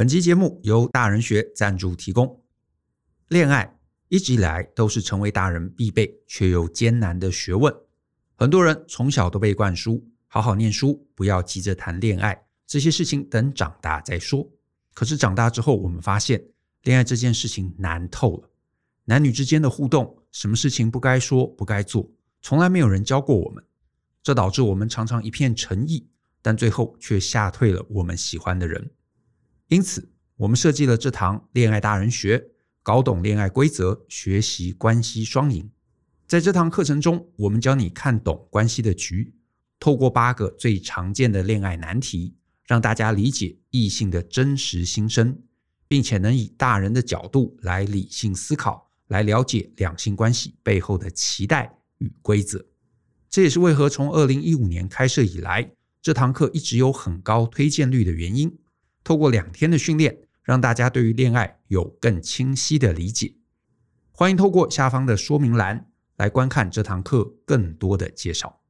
本期节目由大人学赞助提供。恋爱一直以来都是成为大人必备却又艰难的学问。很多人从小都被灌输好好念书，不要急着谈恋爱，这些事情等长大再说。可是长大之后，我们发现恋爱这件事情难透了。男女之间的互动，什么事情不该说不该做，从来没有人教过我们。这导致我们常常一片诚意，但最后却吓退了我们喜欢的人。因此，我们设计了这堂恋爱大人学。搞懂恋爱规则，学习关系双赢。在这堂课程中，我们教你看懂关系的局，透过八个最常见的恋爱难题，让大家理解异性的真实心声，并且能以大人的角度来理性思考，来了解两性关系背后的期待与规则。这也是为何从二零一五年开设以来，这堂课一直有很高推荐率的原因。透过两天的训练。让大家对于恋爱有更清晰的理解。欢迎透过下方的说明栏来观看这堂课更多的介绍。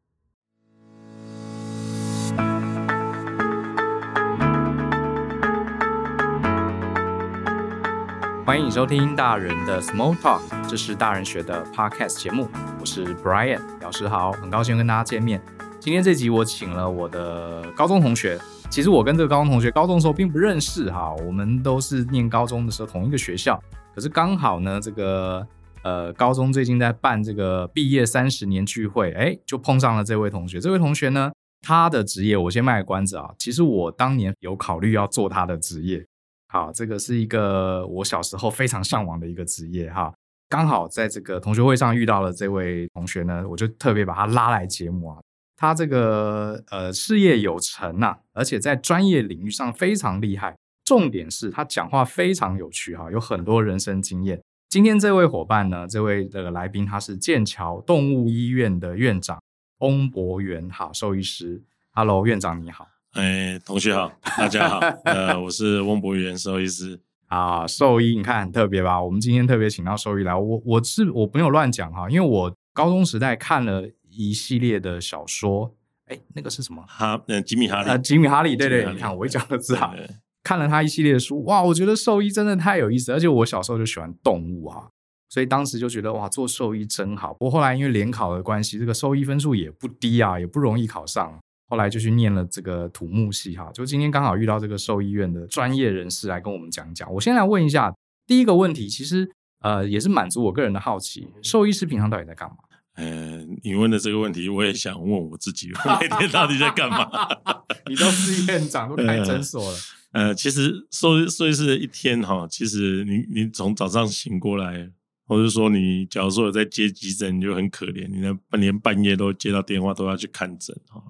欢迎收听大人的 Small Talk，这是大人学的 Podcast 节目。我是 Brian 老师，好，很高兴跟大家见面。今天这集我请了我的高中同学。其实我跟这个高中同学高中的时候并不认识哈，我们都是念高中的时候同一个学校。可是刚好呢，这个呃高中最近在办这个毕业三十年聚会，哎，就碰上了这位同学。这位同学呢，他的职业我先卖个关子啊。其实我当年有考虑要做他的职业，好，这个是一个我小时候非常向往的一个职业哈。刚好在这个同学会上遇到了这位同学呢，我就特别把他拉来节目啊。他这个呃事业有成呐、啊，而且在专业领域上非常厉害。重点是他讲话非常有趣哈，有很多人生经验。今天这位伙伴呢，这位这个来宾他是剑桥动物医院的院长翁博元，哈，兽医师。Hello，院长你好。哎，同学好，大家好。呃，我是翁博元兽医师。啊，兽医你看很特别吧？我们今天特别请到兽医来，我我是我没有乱讲哈，因为我高中时代看了。一系列的小说，哎，那个是什么？哈，呃，吉米哈利，呃，吉米哈利，对对，你看我一讲就知道。看了他一系列的书，哇，我觉得兽医真的太有意思，而且我小时候就喜欢动物啊，所以当时就觉得哇，做兽医真好。不过后来因为联考的关系，这个兽医分数也不低啊，也不容易考上，后来就去念了这个土木系哈。就今天刚好遇到这个兽医院的专业人士来跟我们讲讲。我先来问一下第一个问题，其实呃也是满足我个人的好奇，兽医师平常到底在干嘛？呃，你问的这个问题，我也想问我自己，我每天到底在干嘛？你都是院长，都开诊所了。呃，呃其实说说医师的一天哈，其实你你从早上醒过来，或者说你假如说有在接急诊，你就很可怜，你连连半夜都接到电话，都要去看诊哈。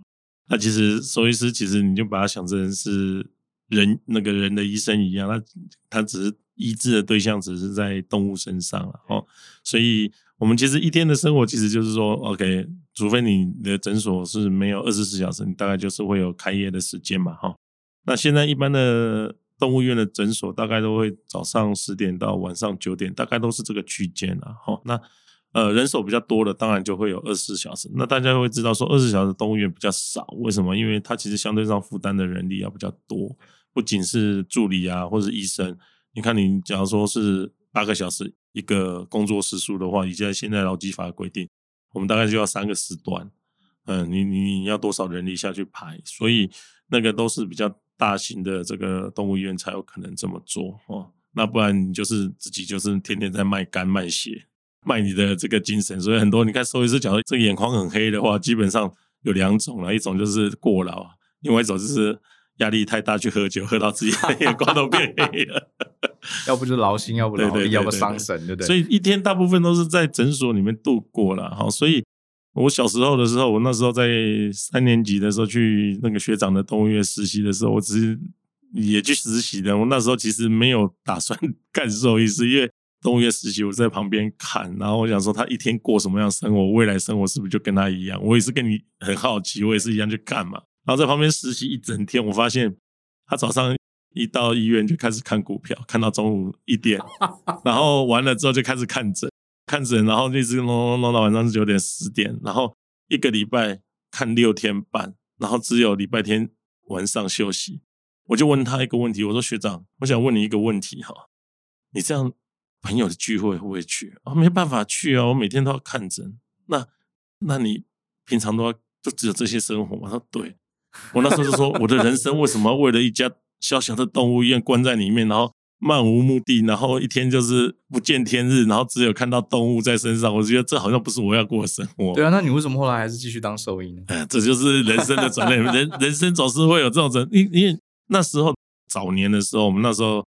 那其实兽医师，其实你就把他想成是人那个人的医生一样，他他只是医治的对象，只是在动物身上了哦，所以。我们其实一天的生活，其实就是说，OK，除非你的诊所是没有二十四小时，你大概就是会有开业的时间嘛，哈。那现在一般的动物医院的诊所，大概都会早上十点到晚上九点，大概都是这个区间了，哈。那呃，人手比较多的，当然就会有二十四小时。那大家会知道说，二十四小时动物园比较少，为什么？因为它其实相对上负担的人力要比较多，不仅是助理啊，或是医生。你看，你假如说是八个小时。一个工作时数的话，以在现在劳基法的规定，我们大概就要三个时段。嗯，你你你要多少人力下去排？所以那个都是比较大型的这个动物医院才有可能这么做哦。那不然你就是自己就是天天在卖肝卖血，卖你的这个精神。所以很多你看兽医师讲这个眼眶很黑的话，基本上有两种了，一种就是过劳，另外一种就是。压力太大，去喝酒，喝到自己的眼光都变黑了。要不就是劳心，要不劳力，要不伤神，对不对？所以一天大部分都是在诊所里面度过了。好，所以我小时候的时候，我那时候在三年级的时候去那个学长的动物医院实习的时候，我只是也去实习的。我那时候其实没有打算干兽医师，因为动物医院实习，我在旁边看，然后我想说他一天过什么样生活，未来生活是不是就跟他一样？我也是跟你很好奇，我也是一样去看嘛。然后在旁边实习一整天，我发现他早上一到医院就开始看股票，看到中午一点，然后完了之后就开始看诊，看诊，然后一直弄弄弄到晚上九点十点，然后一个礼拜看六天半，然后只有礼拜天晚上休息。我就问他一个问题，我说学长，我想问你一个问题哈，你这样朋友的聚会会不会去啊？没办法去啊，我每天都要看诊。那那你平常都要就只有这些生活吗？他说对。我那时候就说，我的人生为什么为了一家小小的动物医院关在里面，然后漫无目的，然后一天就是不见天日，然后只有看到动物在身上，我觉得这好像不是我要过的生活。对啊，那你为什么后来还是继续当兽医呢？哎，这就是人生的转捩，人人生总是会有这种人，因因为那时候早年的时候，我们那时候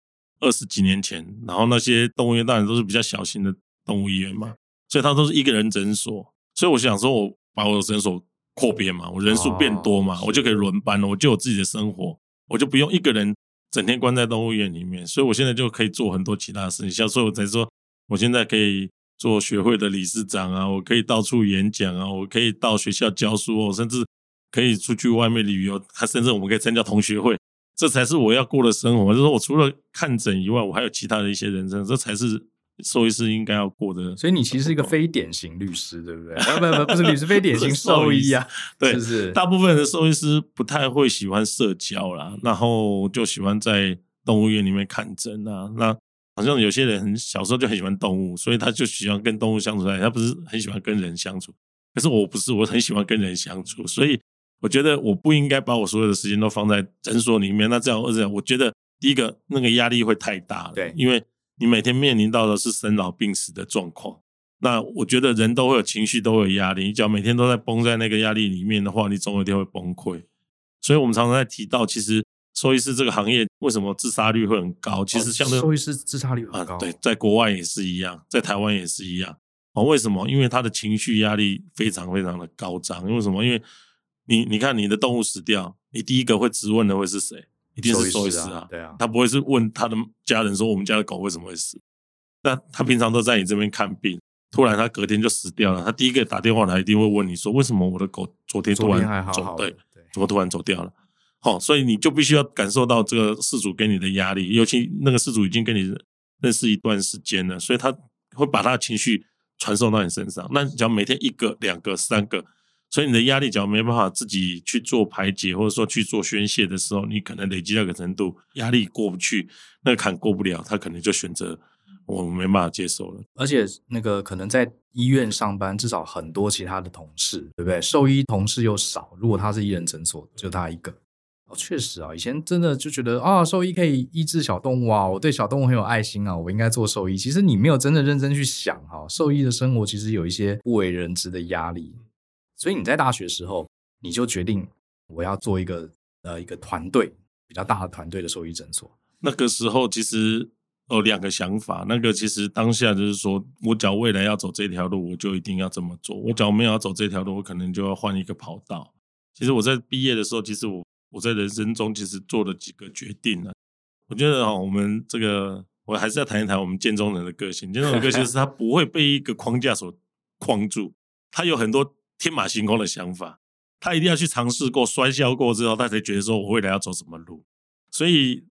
二十几年前，然后那些动物医院当然都是比较小型的动物医院嘛，所以它都是一个人诊所，所以我想说，我把我的诊所。扩编嘛，我人数变多嘛，哦、我就可以轮班了，我就有自己的生活，我就不用一个人整天关在动物园里面，所以我现在就可以做很多其他的事情，像所以我才说，我现在可以做学会的理事长啊，我可以到处演讲啊，我可以到学校教书，我甚至可以出去外面旅游，还甚至我们可以参加同学会，这才是我要过的生活。就是我除了看诊以外，我还有其他的一些人生，这才是。兽医师应该要过的，所以你其实是一个非典型律师，对不对？啊，不不不是律师，非典型兽医啊，对，是不是？大部分的兽医师不太会喜欢社交啦，然后就喜欢在动物园里面看诊啊。那好像有些人很小时候就很喜欢动物，所以他就喜欢跟动物相处在，他不是很喜欢跟人相处。可是我不是，我很喜欢跟人相处，所以我觉得我不应该把我所有的时间都放在诊所里面。那这样，而且我觉得第一个那个压力会太大了，对，因为。你每天面临到的是生老病死的状况，那我觉得人都会有情绪，都会有压力。你只要每天都在绷在那个压力里面的话，你总有一天会崩溃。所以我们常常在提到，其实兽医师这个行业为什么自杀率会很高？其实相对兽医师自杀率很高，啊，对，在国外也是一样，在台湾也是一样。哦，为什么？因为他的情绪压力非常非常的高涨。因为什么？因为你你看你的动物死掉，你第一个会质问的会是谁？一定是兽医师啊，对啊，他不会是问他的家人说，我们家的狗为什么会死？那他平常都在你这边看病，突然他隔天就死掉了，他第一个打电话来一定会问你说，为什么我的狗昨天突然走，还好好对，怎么突然走掉了？好，所以你就必须要感受到这个事主给你的压力，尤其那个事主已经跟你认识一段时间了，所以他会把他的情绪传送到你身上。那只要每天一个、两个、三个。所以你的压力，只要没办法自己去做排解，或者说去做宣泄的时候，你可能累积到一个程度，压力过不去，那个坎过不了，他可能就选择我没办法接受了。而且那个可能在医院上班，至少很多其他的同事，对不对？兽医同事又少，如果他是一人诊所，就他一个。哦，确实啊，以前真的就觉得啊，兽医可以医治小动物啊，我对小动物很有爱心啊，我应该做兽医。其实你没有真的认真去想哈，兽医的生活其实有一些不为人知的压力。所以你在大学时候，你就决定我要做一个呃一个团队比较大的团队的兽医诊所。那个时候其实有两个想法，那个其实当下就是说，我假如未来要走这条路，我就一定要这么做。我假如没有要走这条路，我可能就要换一个跑道。其实我在毕业的时候，其实我我在人生中其实做了几个决定呢。我觉得啊，我们这个我还是要谈一谈我们建中人的个性。建中人的个性是他不会被一个框架所框住，他有很多。天马行空的想法，他一定要去尝试过，摔跤过之后，他才觉得说我未来要走什么路。所以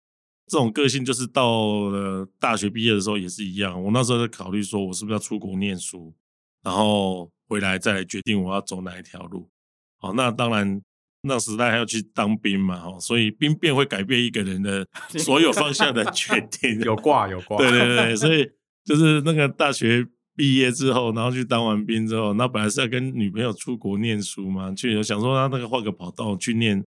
这种个性就是到了大学毕业的时候也是一样。我那时候在考虑说，我是不是要出国念书，然后回来再来决定我要走哪一条路。好，那当然那时代还要去当兵嘛，哈，所以兵变会改变一个人的所有方向的决定。有挂有挂，对对对，所以就是那个大学。毕业之后，然后去当完兵之后，那本来是要跟女朋友出国念书嘛，去想说他那个换个跑道去念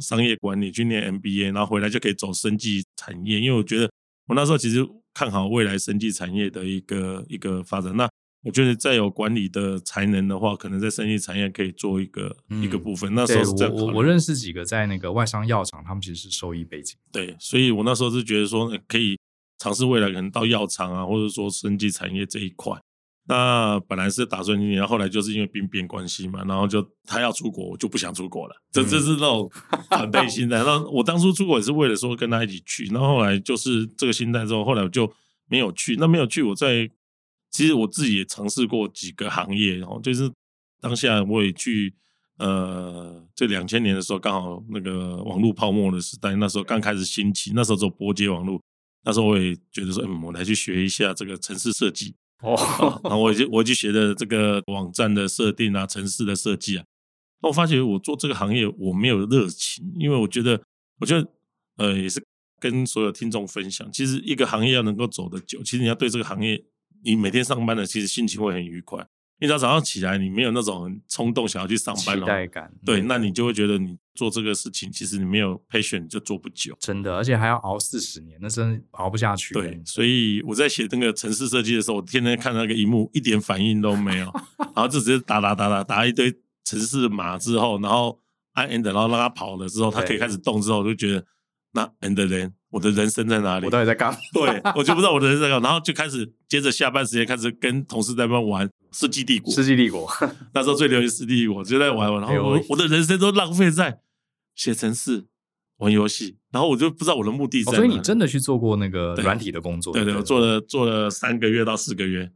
商业管理，去念 MBA，然后回来就可以走生技产业。因为我觉得我那时候其实看好未来生技产业的一个一个发展。那我觉得再有管理的才能的话，可能在生技产业可以做一个、嗯、一个部分。那时候是这样我我我认识几个在那个外商药厂，他们其实是兽医背景。对，所以我那时候是觉得说可以。尝试未来可能到药厂啊，或者说生技产业这一块。那本来是打算今年，然后后来就是因为兵变关系嘛，然后就他要出国，我就不想出国了。这这是那种反背心态。那我当初出国也是为了说跟他一起去，然后后来就是这个心态之后，后来我就没有去。那没有去，我在其实我自己也尝试过几个行业，然后就是当下我也去，呃，这两千年的时候刚好那个网络泡沫的时代，那时候刚开始兴起，那时候走波接网络。那时候我也觉得说，嗯，我来去学一下这个城市设计 哦，然后我就我就学的这个网站的设定啊，城市的设计啊。那我发觉我做这个行业我没有热情，因为我觉得，我觉得呃，也是跟所有听众分享，其实一个行业要能够走得久，其实你要对这个行业，你每天上班的，其实心情会很愉快。一早早上起来，你没有那种很冲动想要去上班的期待感，对，那你就会觉得你做这个事情，其实你没有 passion 就做不久。真的，而且还要熬四十年，那真的熬不下去。对，所以我在写那个城市设计的时候，我天天看那个萤幕，一点反应都没有，然后就直接打打打打打一堆城市码之后，然后按 enter，然后让它跑了之后，它可以开始动之后，我就觉得那 end then 我的人生在哪里？我到底在干嘛？对，我就不知道我的人生在干嘛。然后就开始接着下班时间开始跟同事在那边玩。世纪帝国，世纪帝国，那时候最流行世纪帝国，就在玩玩，然后我我的人生都浪费在写程式、玩游戏，然后我就不知道我的目的在哪里。所以你真的去做过那个软体的工作？对对，我做了做了三个月到四个月，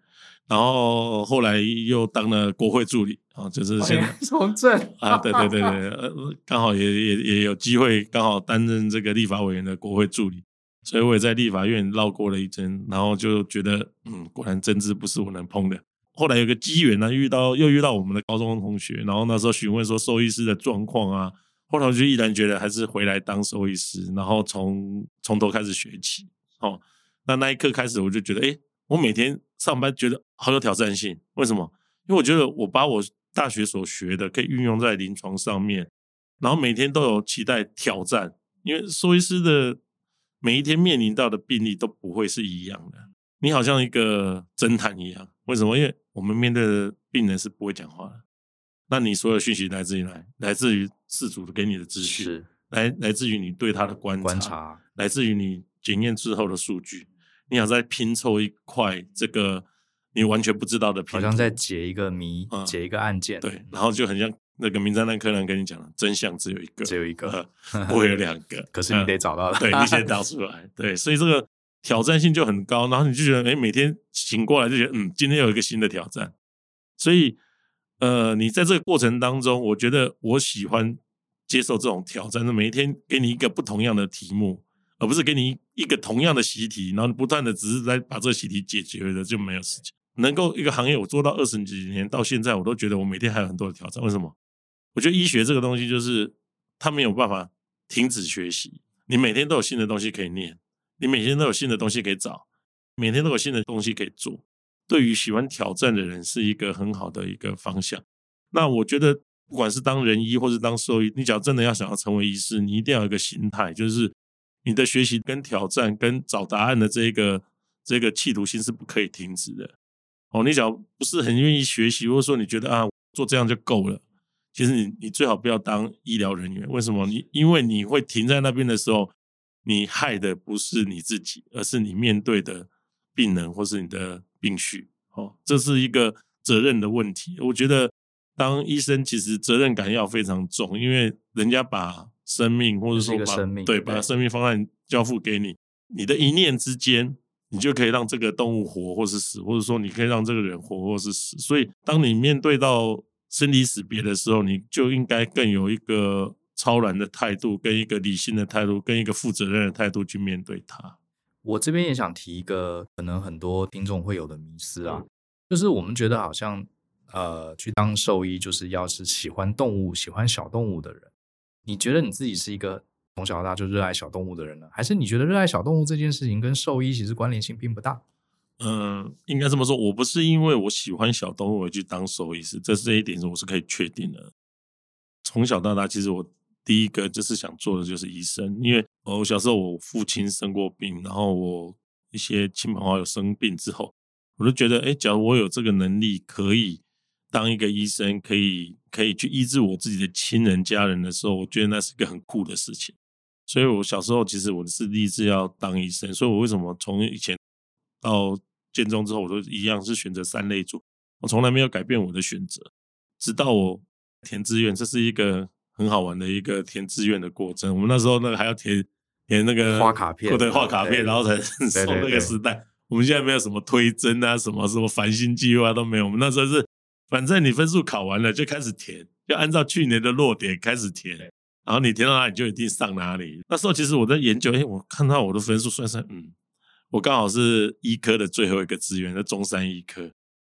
然后后来又当了国会助理啊，就是现在从政啊，对对对对，刚好也也也有机会刚好担任这个立法委员的国会助理，所以我也在立法院绕过了一阵，然后就觉得嗯，果然政治不是我能碰的。后来有个机缘呢，遇到又遇到我们的高中同学，然后那时候询问说兽医师的状况啊，后来我就毅然觉得还是回来当兽医师，然后从从头开始学起。哦，那那一刻开始我就觉得，哎，我每天上班觉得好有挑战性。为什么？因为我觉得我把我大学所学的可以运用在临床上面，然后每天都有期待挑战。因为兽医师的每一天面临到的病例都不会是一样的，你好像一个侦探一样。为什么？因为我们面对的病人是不会讲话的，那你所有讯息来自于哪？来自于饲主给你的资讯，是来来自于你对他的观察，观察来自于你检验之后的数据。你想再拼凑一块这个你完全不知道的，好像在解一个谜，嗯、解一个案件。对，然后就很像那个名侦探柯南跟你讲的，真相只有一个，只有一个，不会有两个。可是你得找到，对，你先找 出来。对，所以这个。挑战性就很高，然后你就觉得，哎，每天醒过来就觉得，嗯，今天有一个新的挑战。所以，呃，你在这个过程当中，我觉得我喜欢接受这种挑战，就每一天给你一个不同样的题目，而不是给你一个同样的习题，然后不断的只是在把这个习题解决了就没有事情。能够一个行业我做到二十几年，到现在我都觉得我每天还有很多的挑战。为什么？我觉得医学这个东西就是它没有办法停止学习，你每天都有新的东西可以念。你每天都有新的东西可以找，每天都有新的东西可以做。对于喜欢挑战的人，是一个很好的一个方向。那我觉得，不管是当人医或是当兽医，你只要真的要想要成为医师，你一定要有一个心态，就是你的学习跟挑战跟找答案的这个这个企图心是不可以停止的。哦，你只要不是很愿意学习，或者说你觉得啊做这样就够了，其实你你最好不要当医疗人员。为什么？你因为你会停在那边的时候。你害的不是你自己，而是你面对的病人或是你的病绪。哦，这是一个责任的问题。我觉得当医生其实责任感要非常重，因为人家把生命或者说把生命对，把生命方案交付给你，你的一念之间，你就可以让这个动物活或是死，或者说你可以让这个人活或是死。所以，当你面对到生离死别的时候，你就应该更有一个。超然的态度，跟一个理性的态度，跟一个负责任的态度去面对它。我这边也想提一个可能很多听众会有的迷思啊，就是我们觉得好像呃，去当兽医就是要是喜欢动物、喜欢小动物的人。你觉得你自己是一个从小到大就热爱小动物的人呢？还是你觉得热爱小动物这件事情跟兽医其实关联性并不大？嗯、呃，应该这么说，我不是因为我喜欢小动物而去当兽医师，这是这一点我是可以确定的。从小到大，其实我。第一个就是想做的就是医生，因为我小时候我父亲生过病，然后我一些亲朋好友生病之后，我就觉得，哎，假如我有这个能力，可以当一个医生，可以可以去医治我自己的亲人家人的时候，我觉得那是一个很酷的事情。所以我小时候其实我是立志要当医生，所以我为什么从以前到建中之后，我都一样是选择三类组，我从来没有改变我的选择，直到我填志愿，这是一个。很好玩的一个填志愿的过程。我们那时候那个还要填填那个画卡片，对，画卡片，然后才 送那个时代。我们现在没有什么推甄啊，什么什么繁星计划都没有。我们那时候是，反正你分数考完了就开始填，就按照去年的落点开始填，然后你填到哪里就一定上哪里。那时候其实我在研究，哎，我看到我的分数算算，嗯，我刚好是医科的最后一个志愿，在中山医科，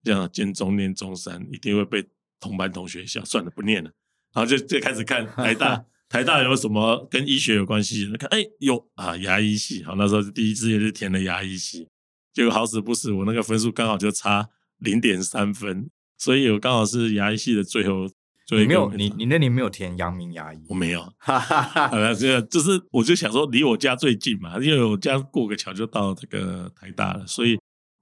这样建中念中山一定会被同班同学笑，算了，不念了。然后就就开始看台大，台大有什么跟医学有关系？看，哎，有啊，牙医系。好，那时候第一志愿就填了牙医系，结果好死不死，我那个分数刚好就差零点三分，所以我刚好是牙医系的最后。你没有，你你那年没有填阳明牙医？我没有，哈哈哈。这个就是，我就想说离我家最近嘛，因为我家过个桥就到这个台大了，所以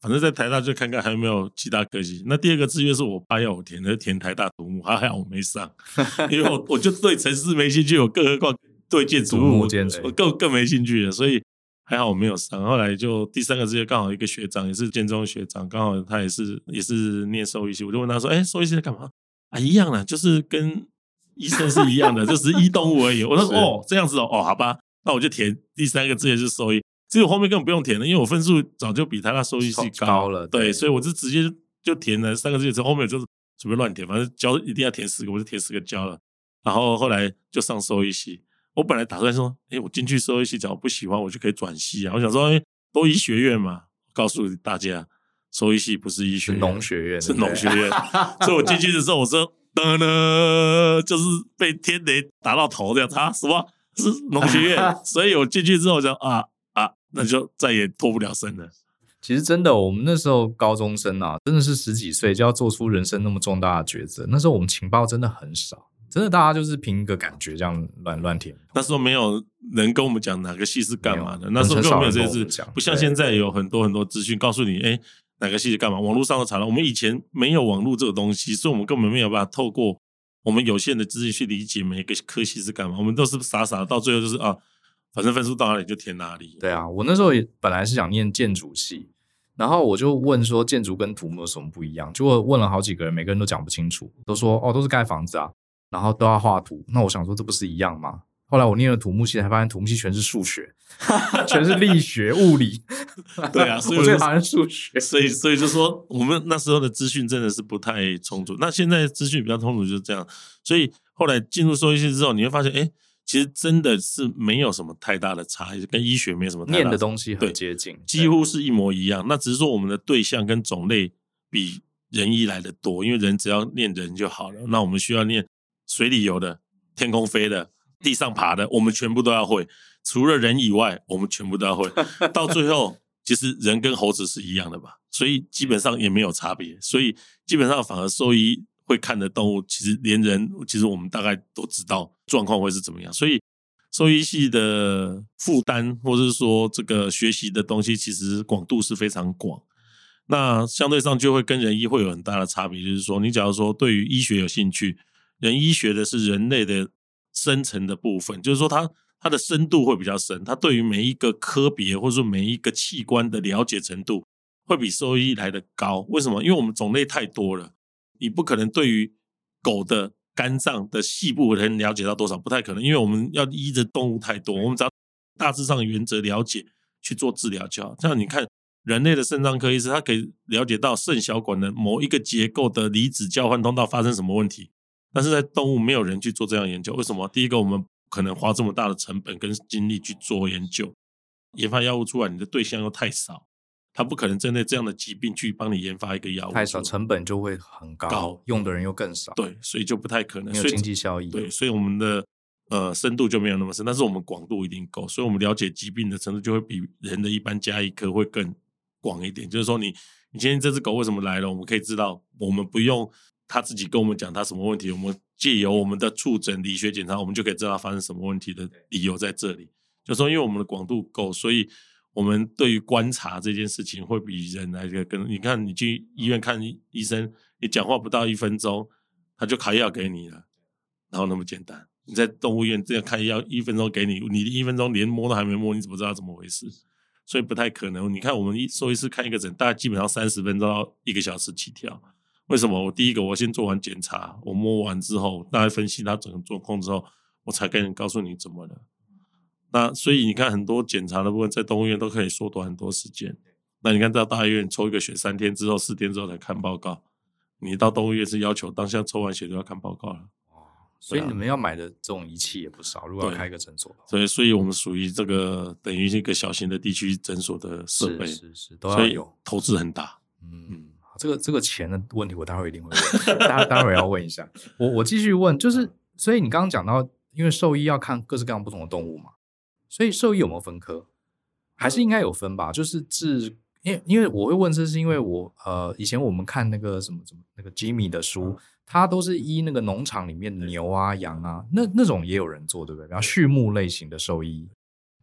反正在台大就看看还有没有其他科系。那第二个志愿是我爸要我填的，填台大土木，还好我没上，因为我我就对城市没兴趣，我更何况对建筑物我，我更更没兴趣了，所以还好我没有上。后来就第三个志愿刚好一个学长也是建中学长，刚好他也是也是念兽医系，我就问他说：“哎，兽医系在干嘛？”啊，一样的，就是跟医生是一样的，就是医动物而已。我说哦，这样子哦，哦，好吧，那我就填第三个志愿是兽医，其实我后面根本不用填了，因为我分数早就比他那收益系高，高了，对，对，所以我就直接就填了三个志愿，之后后面就是随便乱填，反正交一定要填四个，我就填四个交了。然后后来就上收益系，我本来打算说，哎，我进去收益系，只要不喜欢，我就可以转系啊。我想说，哎，都医学院嘛，告诉大家。收益系不是医学院，农学院是农学院，所以我进去的时候，我说噔噔，就是被天雷打到头这样他啊，什么是农学院？所以我进去之后就啊啊，那就再也脱不了身了。其实真的，我们那时候高中生啊，真的是十几岁就要做出人生那么重大的抉择。那时候我们情报真的很少，真的大家就是凭一个感觉这样乱乱填。那时候没有人跟我们讲哪个系是干嘛的，那时候根本没有这些事，不像现在有很多很多资讯告诉你，哎。哪个系是干嘛？网络上都查了。我们以前没有网络这个东西，所以我们根本没有办法透过我们有限的资讯去理解每个科系是干嘛。我们都是傻傻的，到最后就是啊，反正分数到哪里就填哪里。对啊，我那时候也本来是想念建筑系，然后我就问说建筑跟土木有什么不一样？结果问了好几个人，每个人都讲不清楚，都说哦都是盖房子啊，然后都要画图。那我想说这不是一样吗？后来我念了土木系，才发现土木系全是数学，全是力学、物理。对啊，所以我最讨厌数学。所以，所以就说我们那时候的资讯真的是不太充足。那现在资讯比较充足，就是这样。所以后来进入兽医系之后，你会发现，哎，其实真的是没有什么太大的差异，跟医学没什么太大的。念的东西很接近，几乎是一模一样。那只是说我们的对象跟种类比人医来的多，因为人只要念人就好了。那我们需要念水里游的、天空飞的。地上爬的，我们全部都要会，除了人以外，我们全部都要会。到最后，其实人跟猴子是一样的吧，所以基本上也没有差别。所以基本上，反而兽医会看的动物，其实连人，其实我们大概都知道状况会是怎么样。所以兽医系的负担，或者是说这个学习的东西，其实广度是非常广。那相对上就会跟人医会有很大的差别，就是说，你假如说对于医学有兴趣，人医学的是人类的。深层的部分，就是说它它的深度会比较深，它对于每一个科别或者说每一个器官的了解程度会比兽医来的高。为什么？因为我们种类太多了，你不可能对于狗的肝脏的细部能了解到多少，不太可能，因为我们要依着动物太多，我们只要大致上的原则了解去做治疗就好。像你看人类的肾脏科医师，他可以了解到肾小管的某一个结构的离子交换通道发生什么问题。但是在动物没有人去做这样研究，为什么？第一个，我们可能花这么大的成本跟精力去做研究，研发药物出来，你的对象又太少，他不可能针对这样的疾病去帮你研发一个药物，太少，成本就会很高，高，用的人又更少，对，所以就不太可能，没有经济效益，对，所以我们的呃深度就没有那么深，但是我们广度一定够，所以我们了解疾病的程度就会比人的一般加医科会更广一点。就是说你，你你今天这只狗为什么来了？我们可以知道，我们不用。他自己跟我们讲他什么问题，我们借由我们的触诊理学检查，我们就可以知道他发生什么问题的理由在这里。就说因为我们的广度够，所以我们对于观察这件事情会比人来的更。你看，你去医院看医生，你讲话不到一分钟，他就开药给你了，然后那么简单。你在动物园这样开药，一分钟给你，你一分钟连摸都还没摸，你怎么知道怎么回事？所以不太可能。你看，我们一兽医师看一个诊，大概基本上三十分钟到一个小时起跳。为什么？我第一个，我先做完检查，我摸完之后，大概分析他整个状况之后，我才跟人告诉你怎么了。那所以你看，很多检查的部分在动物园都可以缩短很多时间。那你看到大医院抽一个血三天之后、四天之后才看报告，你到动物园是要求当下抽完血就要看报告了。所以你们要买的这种仪器也不少，如果要开一个诊所。所以，所以我们属于这个等于一个小型的地区诊所的设备，是是是，都要有，投资很大。嗯。嗯这个这个钱的问题，我待会一定会问，待待会儿要问一下。我我继续问，就是，所以你刚刚讲到，因为兽医要看各式各样不同的动物嘛，所以兽医有没有分科？还是应该有分吧？就是治，因为因为我会问这是因为我呃以前我们看那个什么什么那个 Jimmy 的书，他都是医那个农场里面的牛啊羊啊，那那种也有人做，对不对？然后畜牧类型的兽医，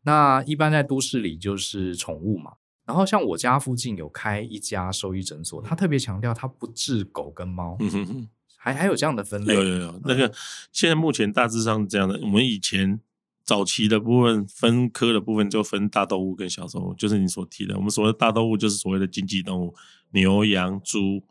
那一般在都市里就是宠物嘛。然后像我家附近有开一家兽医诊所，他特别强调他不治狗跟猫，嗯、哼哼还还有这样的分类。有有有，那个现在目前大致上是这样的。我们以前早期的部分分科的部分就分大动物跟小动物，就是你所提的。我们所谓的大动物就是所谓的经济动物，牛羊猪，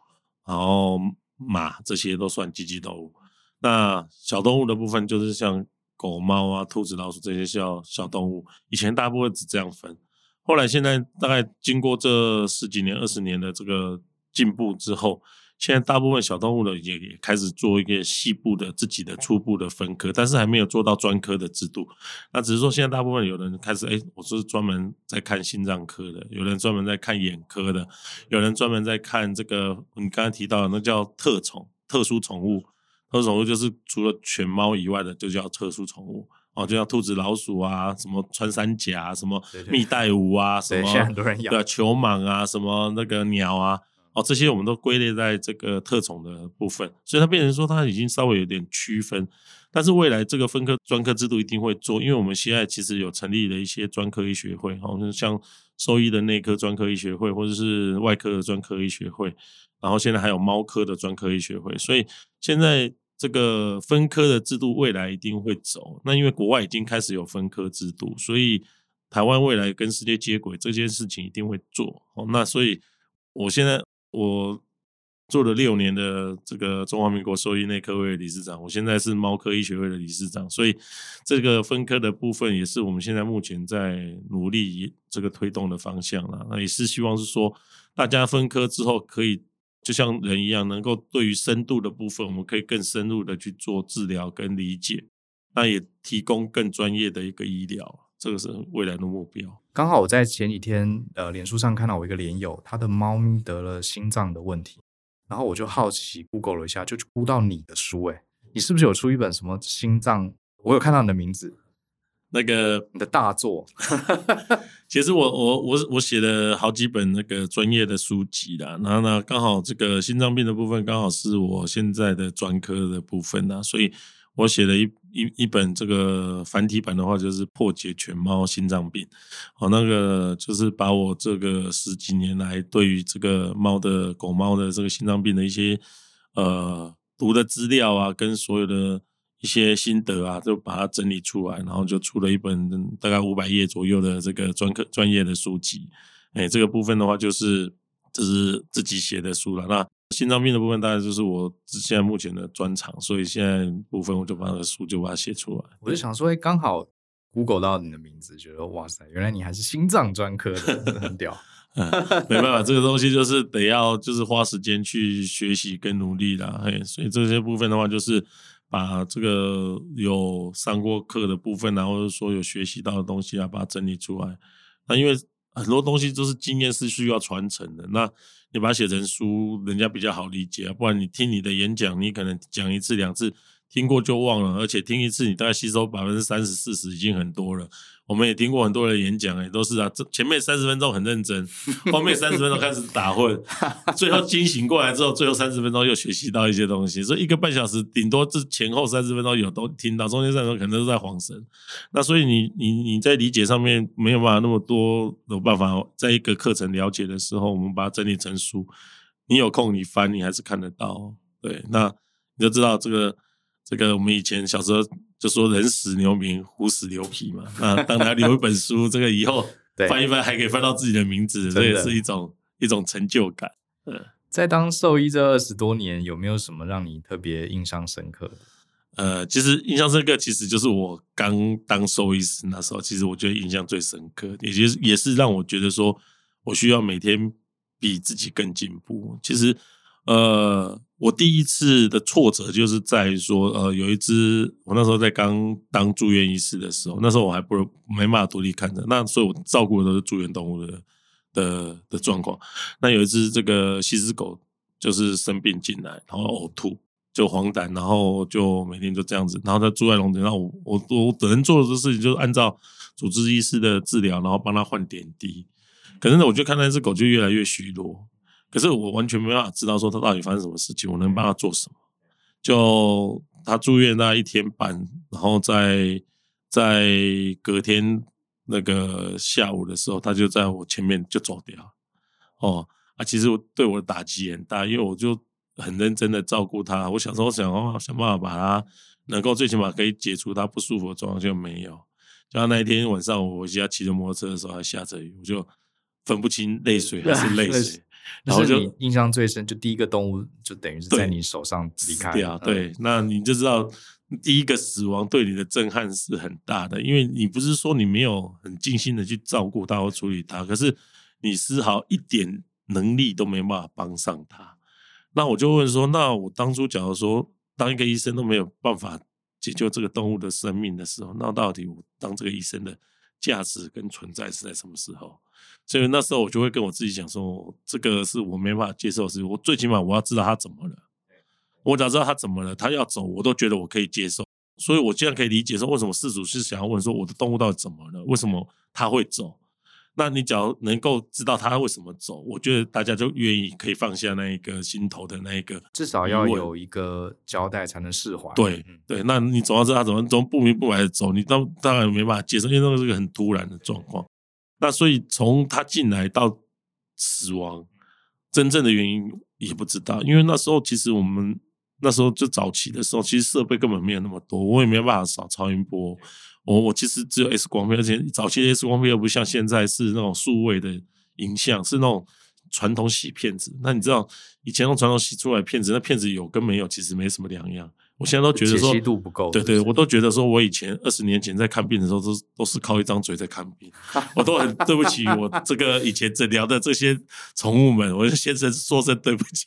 然后马这些都算经济动物。那小动物的部分就是像狗猫啊、兔子、老鼠这些叫小动物。以前大部分只这样分。后来，现在大概经过这十几年、二十年的这个进步之后，现在大部分小动物呢也也开始做一个细部的自己的初步的分科，但是还没有做到专科的制度。那只是说，现在大部分有人开始，哎，我是专门在看心脏科的，有人专门在看眼科的，有人专门在看这个你刚才提到的那叫特宠、特殊宠物。特殊宠物就是除了犬猫以外的，就叫特殊宠物。哦，就像兔子、老鼠啊，什么穿山甲，什么蜜袋鼯啊，什么对啊，球蟒啊，什么那个鸟啊，哦，这些我们都归类在这个特宠的部分，所以它变成说它已经稍微有点区分，但是未来这个分科专科制度一定会做，因为我们现在其实有成立了一些专科医学会，哦，像兽医的内科专科医学会，或者是外科的专科医学会，然后现在还有猫科的专科医学会，所以现在。这个分科的制度未来一定会走，那因为国外已经开始有分科制度，所以台湾未来跟世界接轨这件事情一定会做。哦，那所以我现在我做了六年的这个中华民国兽医内科会的理事长，我现在是猫科医学会的理事长，所以这个分科的部分也是我们现在目前在努力这个推动的方向啦。那也是希望是说大家分科之后可以。就像人一样，能够对于深度的部分，我们可以更深入的去做治疗跟理解，那也提供更专业的一个医疗，这个是未来的目标。刚好我在前几天，呃，脸书上看到我一个连友，他的猫咪得了心脏的问题，然后我就好奇 Google 了一下，就估到你的书，诶，你是不是有出一本什么心脏？我有看到你的名字。那个你的大作，其实我我我我写了好几本那个专业的书籍啦，然后呢，刚好这个心脏病的部分刚好是我现在的专科的部分呐，所以我写了一一一本这个繁体版的话，就是破解犬猫心脏病，哦，那个就是把我这个十几年来对于这个猫的狗猫的这个心脏病的一些呃读的资料啊，跟所有的。一些心得啊，就把它整理出来，然后就出了一本大概五百页左右的这个专科专业的书籍。哎，这个部分的话，就是这是自己写的书了。那心脏病的部分，当然就是我现在目前的专长，所以现在部分我就把那个书就把它写出来。我就想说，哎，刚好 Google 到你的名字，觉得哇塞，原来你还是心脏专科的，很屌。嗯，没办法，这个东西就是得要就是花时间去学习跟努力啦。嘿，所以这些部分的话，就是。把这个有上过课的部分啊，或者说有学习到的东西啊，把它整理出来。那因为很多东西都是经验是需要传承的，那你把它写成书，人家比较好理解啊。不然你听你的演讲，你可能讲一次两次。听过就忘了，而且听一次你大概吸收百分之三十四十已经很多了。我们也听过很多人演讲，哎，都是啊，这前面三十分钟很认真，后面三十分钟开始打混，最后惊醒过来之后，最后三十分钟又学习到一些东西。所以一个半小时顶多这前后三十分钟有都听到，中间三十分钟可能都在晃神。那所以你你你在理解上面没有办法那么多有办法，在一个课程了解的时候，我们把它整理成书，你有空你翻，你还是看得到。对，那你就知道这个。这个我们以前小时候就说“人死留名，虎死留皮”嘛。啊当然留一本书，这个以后 翻一翻还可以翻到自己的名字，这也是一种一种成就感。嗯，在当兽医这二十多年，有没有什么让你特别印象深刻的？呃，其实印象深刻，其实就是我刚当兽医师那时候，其实我觉得印象最深刻，也就是也是让我觉得说我需要每天比自己更进步。其实。呃，我第一次的挫折就是在说，呃，有一只我那时候在刚当住院医师的时候，那时候我还不没办法独立看着，那所以我照顾的都是住院动物的的的状况。那有一只这个西施狗就是生病进来，然后呕吐，就黄疸，然后就每天就这样子，然后它住在笼子，然后我我我能做的事情就是按照主治医师的治疗，然后帮它换点滴。可是呢，我就看那只狗就越来越虚弱，可是我完全没办法知道说他到底发生什么事情，我能帮他做什么？就他住院那一天半，然后在在隔天那个下午的时候，他就在我前面就走掉。哦啊，其实我对我的打击很大，因为我就。很认真的照顾他，我想说，我想哦，想办法把他能够最起码可以解除他不舒服的状况，就没有。就像那一天晚上，我回家骑着摩托车的时候，还下着雨，我就分不清泪水还是泪水。然后就印象最深，就第一个动物就等于是在你手上离开。对啊，对，那你就知道第一个死亡对你的震撼是很大的，因为你不是说你没有很尽心的去照顾它或处理它，可是你丝毫一点能力都没办法帮上它。那我就问说，那我当初假如说当一个医生都没有办法解救这个动物的生命的时候，那到底我当这个医生的价值跟存在是在什么时候？所以那时候我就会跟我自己讲说，这个是我没办法接受的事情。我最起码我要知道他怎么了，我只要知道他怎么了，他要走，我都觉得我可以接受。所以我现在可以理解说，为什么事主是想要问说，我的动物到底怎么了？为什么他会走？那你只要能够知道他为什么走，我觉得大家就愿意可以放下那一个心头的那一个，至少要有一个交代才能释怀。对对，那你总要知道他怎么怎么不明不白的走，你当当然没办法接受，因为那个是个很突然的状况。那所以从他进来到死亡，真正的原因也不知道，因为那时候其实我们那时候就早期的时候，其实设备根本没有那么多，我也没有办法扫超音波。我我其实只有 X 光片，而且早期的 X 光片又不像现在是那种数位的影像，是那种传统洗片子。那你知道以前用传统洗出来片子，那片子有跟没有其实没什么两样。我现在都觉得说解析度不够，对对，我都觉得说我以前二十年前在看病的时候，都都是靠一张嘴在看病，我都很对不起我这个以前诊疗的这些宠物们，我就先生说声对不起。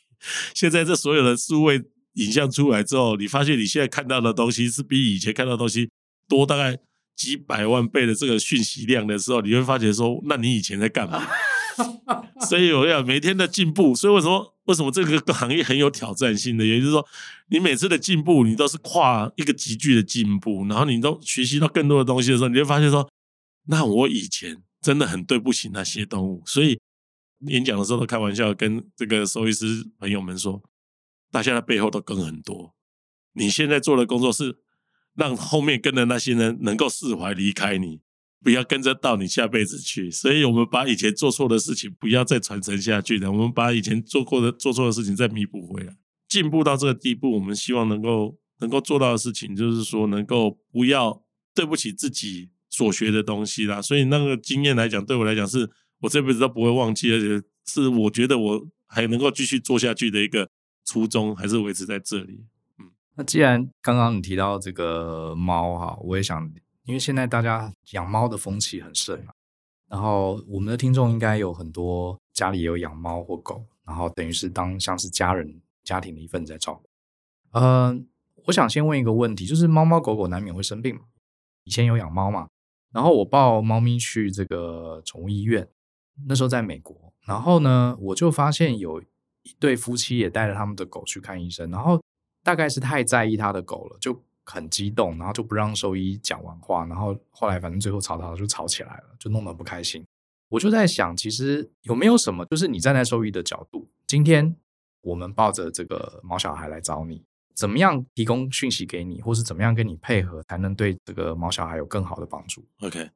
现在这所有的数位影像出来之后，你发现你现在看到的东西是比以前看到的东西多大概几百万倍的这个讯息量的时候，你会发觉说，那你以前在干嘛？所以我要每天的进步。所以为什么为什么这个行业很有挑战性的？也就是说，你每次的进步，你都是跨一个急剧的进步，然后你都学习到更多的东西的时候，你会发现说，那我以前真的很对不起那些动物。所以演讲的时候都开玩笑跟这个兽医师朋友们说，大家的背后都跟很多。你现在做的工作是。让后面跟的那些人能够释怀离开你，不要跟着到你下辈子去。所以我们把以前做错的事情不要再传承下去了。我们把以前做过的做错的事情再弥补回来，进步到这个地步，我们希望能够能够做到的事情，就是说能够不要对不起自己所学的东西啦。所以那个经验来讲，对我来讲是我这辈子都不会忘记，而且是我觉得我还能够继续做下去的一个初衷，还是维持在这里。嗯那既然刚刚你提到这个猫哈，我也想，因为现在大家养猫的风气很盛啊，然后我们的听众应该有很多家里有养猫或狗，然后等于是当像是家人家庭的一份在照顾。嗯、我想先问一个问题，就是猫猫狗狗难免会生病嘛？以前有养猫嘛？然后我抱猫咪去这个宠物医院，那时候在美国，然后呢，我就发现有一对夫妻也带着他们的狗去看医生，然后。大概是太在意他的狗了，就很激动，然后就不让兽医讲完话，然后后来反正最后吵吵就吵起来了，就弄得不开心。我就在想，其实有没有什么，就是你站在兽医的角度，今天我们抱着这个毛小孩来找你，怎么样提供讯息给你，或是怎么样跟你配合，才能对这个毛小孩有更好的帮助？OK，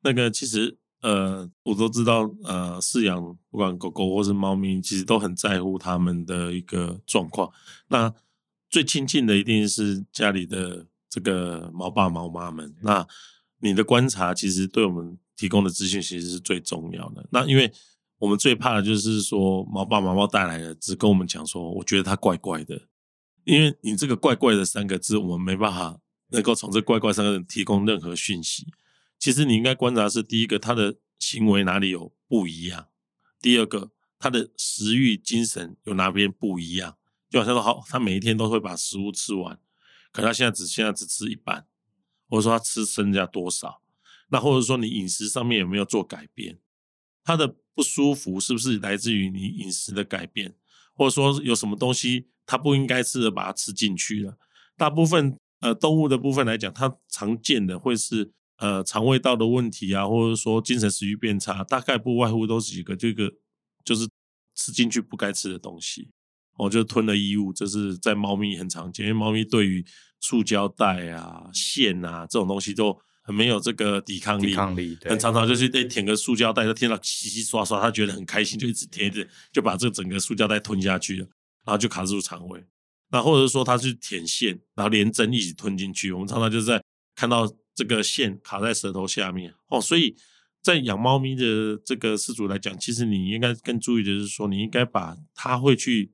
那个其实呃，我都知道，呃，饲养不管狗狗或是猫咪，其实都很在乎他们的一个状况。那最亲近的一定是家里的这个毛爸毛妈们。那你的观察其实对我们提供的资讯其实是最重要的。那因为我们最怕的就是说毛爸猫猫带来的只跟我们讲说，我觉得它怪怪的。因为你这个怪怪的三个字，我们没办法能够从这怪怪三个字提供任何讯息。其实你应该观察是第一个，它的行为哪里有不一样；第二个，它的食欲、精神有哪边不一样。就好像说好，他每一天都会把食物吃完，可他现在只现在只吃一半，或者说他吃剩下多少？那或者说你饮食上面有没有做改变？他的不舒服是不是来自于你饮食的改变？或者说有什么东西他不应该吃的把它吃进去了。大部分呃动物的部分来讲，它常见的会是呃肠胃道的问题啊，或者说精神食欲变差，大概不外乎都是几个，这个就是吃进去不该吃的东西。我就吞了衣物，这是在猫咪很常见，因为猫咪对于塑胶袋啊、线啊这种东西都很没有这个抵抗力，抵抗力，对，很常常就是得舔个塑胶袋，它听到稀稀刷刷，它觉得很开心，就一直舔一直，就把这整个塑胶袋吞下去了，然后就卡住肠胃。那或者说它去舔线，然后连针一起吞进去，我们常常就是在看到这个线卡在舌头下面哦，所以在养猫咪的这个饲主来讲，其实你应该更注意的是说，你应该把它会去。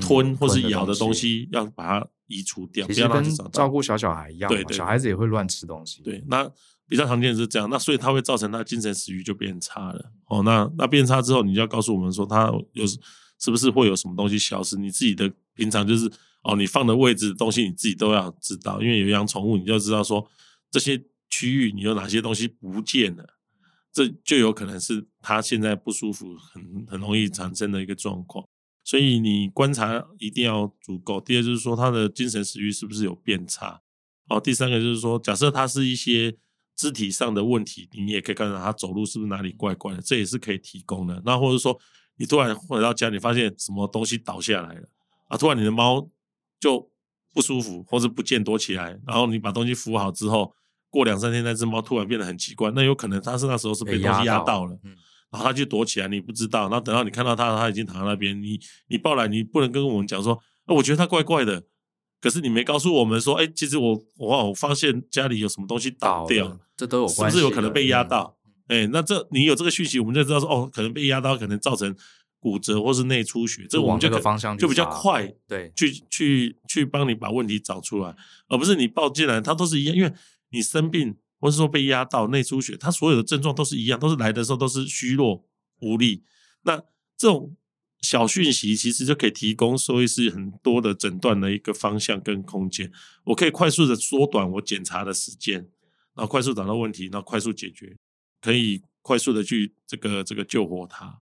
吞或是咬的东西，要把它移除掉，不要让它长大。照顾小小孩一样，对，对，小孩子也会乱吃东西。对，那比较常见的是这样，那所以它会造成他精神食欲就变差了。哦，那那变差之后，你就要告诉我们说，它有是不是会有什么东西消失？你自己的平常就是哦，你放的位置的东西你自己都要知道，因为有养宠物，你就知道说这些区域你有哪些东西不见了，这就有可能是他现在不舒服，很很容易产生的一个状况。所以你观察一定要足够。第二就是说，他的精神食欲是不是有变差？哦，第三个就是说，假设他是一些肢体上的问题，你也可以看到他走路是不是哪里怪怪的，这也是可以提供的。那或者说，你突然回到家你发现什么东西倒下来了啊，突然你的猫就不舒服，或者不见躲起来，然后你把东西扶好之后，过两三天那只猫突然变得很奇怪，那有可能它是那时候是被东西压到了。然后他就躲起来，你不知道。然后等到你看到他，他已经躺在那边。你你抱来，你不能跟我们讲说，哦，我觉得他怪怪的。可是你没告诉我们说，哎，其实我我我发现家里有什么东西倒掉，这都有关系，是不是有可能被压到？哎、嗯，那这你有这个讯息，我们就知道说，哦，可能被压到，可能造成骨折或是内出血。这我们就可方向就比较快，对，去去去帮你把问题找出来，而不是你抱进来，他都是一样，因为你生病。或是说被压到内出血，它所有的症状都是一样，都是来的时候都是虚弱无力。那这种小讯息其实就可以提供兽医师很多的诊断的一个方向跟空间。我可以快速的缩短我检查的时间，然后快速找到问题，然后快速解决，可以快速的去这个这个救活它。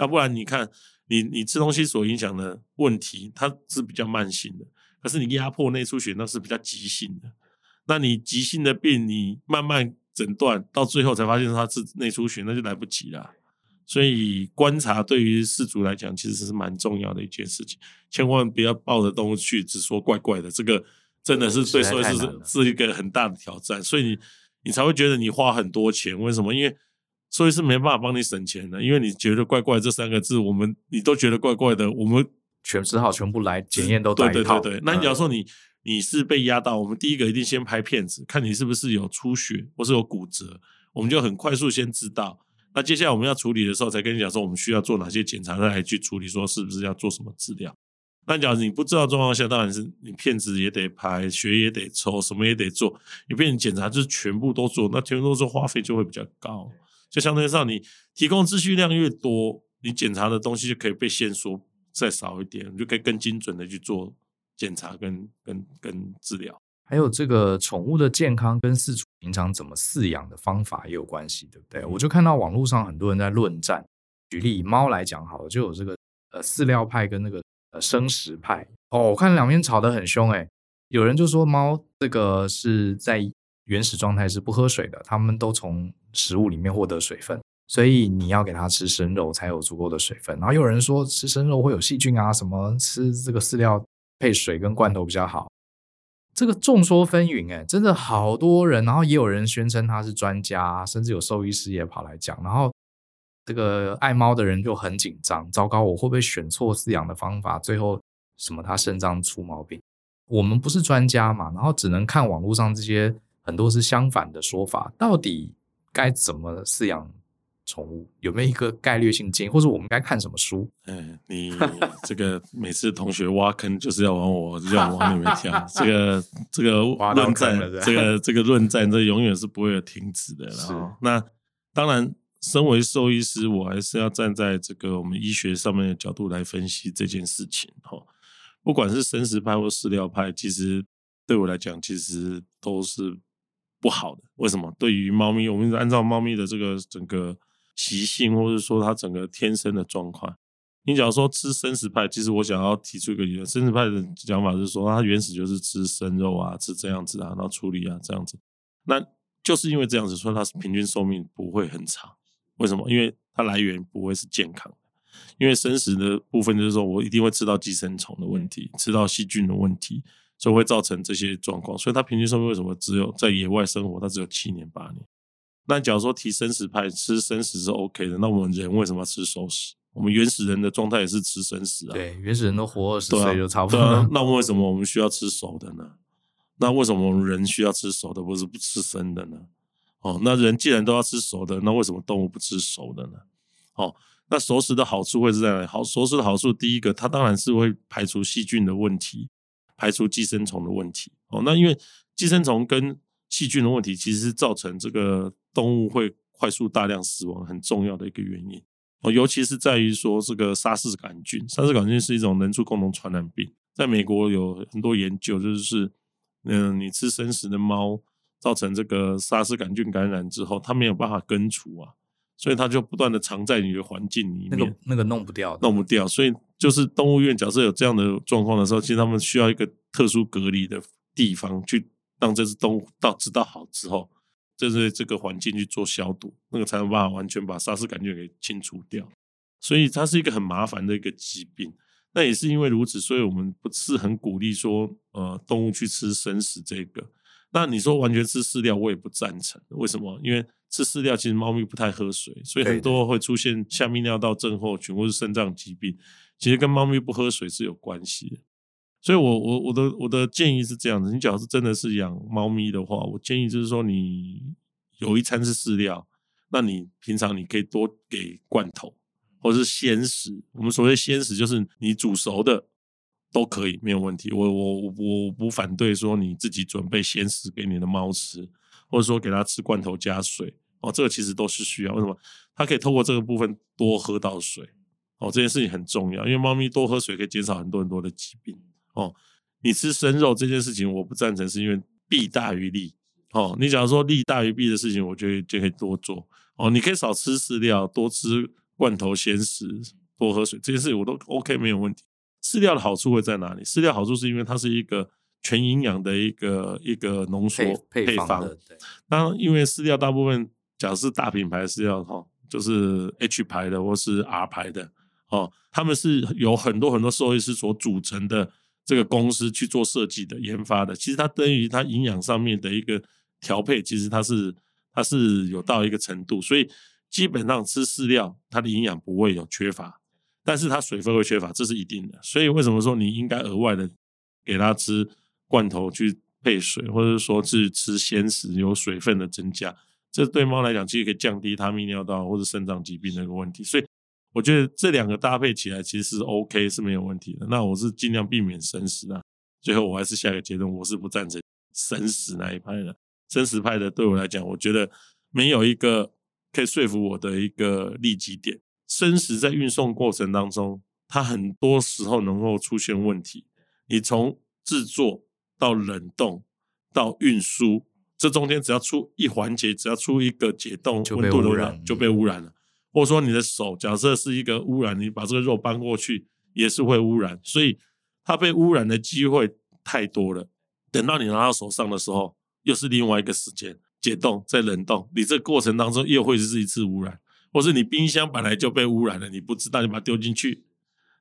要不然你看，你你吃东西所影响的问题，它是比较慢性的，可是你压迫内出血那是比较急性的。那你急性的病，你慢慢诊断，到最后才发现他是内出血，那就来不及了。所以观察对于饲主来讲，其实是蛮重要的一件事情。千万不要抱着动物去，只说怪怪的，这个真的是对兽医是是一个很大的挑战。所以你你才会觉得你花很多钱，为什么？因为所以是没办法帮你省钱的，因为你觉得怪怪这三个字，我们你都觉得怪怪的，我们全只好全部来检验都带一套。对对对对，那你假如说你。你是被压到，我们第一个一定先拍片子，看你是不是有出血或是有骨折，我们就很快速先知道。那接下来我们要处理的时候，才跟你讲说我们需要做哪些检查，再来去处理，说是不是要做什么治疗。那假如你不知道状况下，当然是你片子也得拍，血也得抽，什么也得做。你变成检查就是全部都做，那全部都做花费就会比较高。就相对上，你提供资讯量越多，你检查的东西就可以被限缩再少一点，你就可以更精准的去做。检查跟跟跟治疗，还有这个宠物的健康跟饲主平常怎么饲养的方法也有关系，对不对？我就看到网络上很多人在论战。举例以猫来讲，好了，就有这个呃饲料派跟那个呃生食派。哦，我看两边吵得很凶，诶，有人就说猫这个是在原始状态是不喝水的，他们都从食物里面获得水分，所以你要给它吃生肉才有足够的水分。然后有人说吃生肉会有细菌啊，什么吃这个饲料。配水跟罐头比较好，这个众说纷纭哎，真的好多人，然后也有人宣称他是专家，甚至有兽医师也跑来讲，然后这个爱猫的人就很紧张，糟糕，我会不会选错饲养的方法？最后什么他肾脏出毛病？我们不是专家嘛，然后只能看网络上这些很多是相反的说法，到底该怎么饲养？宠物有没有一个概率性建议，或者我们该看什么书？嗯，你这个每次同学挖坑就是要往我就要往里面跳，这个这个论战，这个这个论战，这永远是不会有停止的。然后，那当然，身为兽医师，我还是要站在这个我们医学上面的角度来分析这件事情。哈，不管是生食派或饲料派，其实对我来讲，其实都是不好的。为什么？对于猫咪，我们按照猫咪的这个整个。习性，或者说它整个天生的状况，你假如说吃生食派，其实我想要提出一个理论，生食派的讲法是说，它原始就是吃生肉啊，吃这样子啊，然后处理啊这样子。那就是因为这样子，所以它平均寿命不会很长。为什么？因为它来源不会是健康的。因为生食的部分就是说我一定会吃到寄生虫的问题，吃到细菌的问题，所以会造成这些状况。所以它平均寿命为什么只有在野外生活，它只有七年八年？那假如说提生食派吃生食是 OK 的，那我们人为什么要吃熟食？我们原始人的状态也是吃生食啊。对，原始人都活二十岁就差不多。啊。那为什么我们需要吃熟的呢？那为什么我们人需要吃熟的，不是不吃生的呢？哦，那人既然都要吃熟的，那为什么动物不吃熟的呢？哦，那熟食的好处会是在哪里？好，熟食的好处，第一个，它当然是会排除细菌的问题，排除寄生虫的问题。哦，那因为寄生虫跟细菌的问题，其实是造成这个动物会快速大量死亡很重要的一个原因。哦，尤其是在于说这个沙氏杆菌，沙氏杆菌是一种人畜共同传染病，在美国有很多研究，就是嗯，你吃生食的猫。造成这个沙氏杆菌感染之后，它没有办法根除啊，所以它就不断的藏在你的环境里面，那个那个弄不掉，弄不掉。所以就是动物园假设有这样的状况的时候，其实他们需要一个特殊隔离的地方，去让这只动物到知道好之后，就是这个环境去做消毒，那个才能办法完全把沙氏杆菌给清除掉。所以它是一个很麻烦的一个疾病。那也是因为如此，所以我们不是很鼓励说，呃，动物去吃生食这个。那你说完全吃饲料，我也不赞成。为什么？因为吃饲料其实猫咪不太喝水，所以很多会出现下泌尿道症候群或是肾脏疾病，其实跟猫咪不喝水是有关系的。所以我我我的我的建议是这样子：你假如是真的是养猫咪的话，我建议就是说，你有一餐是饲料，那你平常你可以多给罐头或者是鲜食。我们所谓鲜食，就是你煮熟的。都可以，没有问题。我我我我不反对说你自己准备鲜食给你的猫吃，或者说给它吃罐头加水哦，这个其实都是需要。为什么？它可以透过这个部分多喝到水哦，这件事情很重要，因为猫咪多喝水可以减少很多很多的疾病哦。你吃生肉这件事情我不赞成，是因为弊大于利哦。你假如说利大于弊的事情，我觉得就可以多做哦。你可以少吃饲料，多吃罐头鲜食，多喝水，这件事情我都 OK，没有问题。饲料的好处会在哪里？饲料好处是因为它是一个全营养的一个一个浓缩配方。配方对，当因为饲料大部分，假设是大品牌饲料哈，就是 H 牌的或是 R 牌的哦，他们是有很多很多兽医师所组成的这个公司去做设计的、研发的。其实它对于它营养上面的一个调配，其实它是它是有到一个程度，所以基本上吃饲料，它的营养不会有缺乏。但是它水分会缺乏，这是一定的。所以为什么说你应该额外的给它吃罐头去配水，或者说是吃鲜食有水分的增加？这对猫来讲其实可以降低它泌尿道或者肾脏疾病的一个问题。所以我觉得这两个搭配起来其实是 OK 是没有问题的。那我是尽量避免生食啊。最后我还是下一个结论，我是不赞成生食那一派的。生食派的对我来讲，我觉得没有一个可以说服我的一个利己点。生食在运送过程当中，它很多时候能够出现问题。你从制作到冷冻到运输，这中间只要出一环节，只要出一个解冻温度的污染，就被污染了。或者说你的手，假设是一个污染，你把这个肉搬过去，也是会污染。所以它被污染的机会太多了。等到你拿到手上的时候，又是另外一个时间，解冻再冷冻，你这过程当中又会是一次污染。或是你冰箱本来就被污染了，你不知道，你把它丢进去，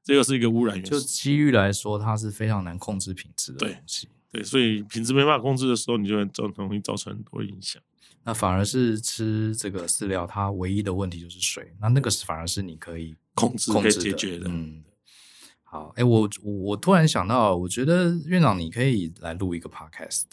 这又是一个污染源。就机遇来说，它是非常难控制品质的东西。对，对，所以品质没办法控制的时候，你就会造成容易造成很多影响。那反而是吃这个饲料，它唯一的问题就是水。那那个是反而是你可以控制、控制解决的。嗯。好，哎、欸，我我突然想到，我觉得院长你可以来录一个 podcast，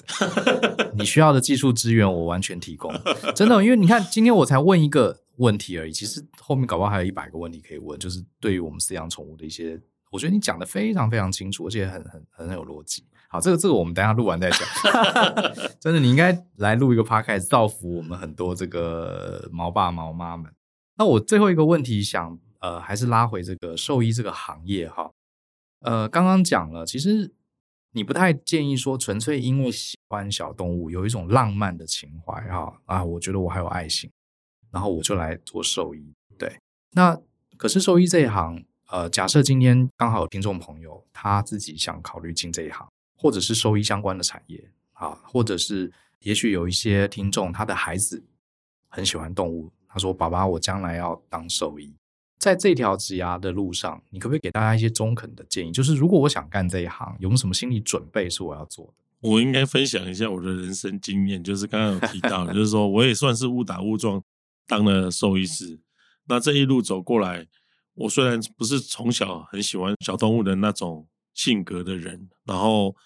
你需要的技术资源我完全提供，真的，因为你看今天我才问一个问题而已，其实后面搞不好还有一百个问题可以问，就是对于我们饲养宠物的一些，我觉得你讲的非常非常清楚，而且很很很有逻辑。好，这个这个我们等一下录完再讲，真的你应该来录一个 podcast，造福我们很多这个毛爸毛妈们。那我最后一个问题想，呃，还是拉回这个兽医这个行业哈。呃，刚刚讲了，其实你不太建议说纯粹因为喜欢小动物，有一种浪漫的情怀哈啊，我觉得我还有爱心，然后我就来做兽医。对，那可是兽医这一行，呃，假设今天刚好有听众朋友他自己想考虑进这一行，或者是兽医相关的产业啊，或者是也许有一些听众他的孩子很喜欢动物，他说：“爸爸，我将来要当兽医。”在这条职涯的路上，你可不可以给大家一些中肯的建议？就是如果我想干这一行，有没有什么心理准备是我要做的？我应该分享一下我的人生经验，就是刚刚有提到，就是说我也算是误打误撞当了兽医师。那这一路走过来，我虽然不是从小很喜欢小动物的那种性格的人，然后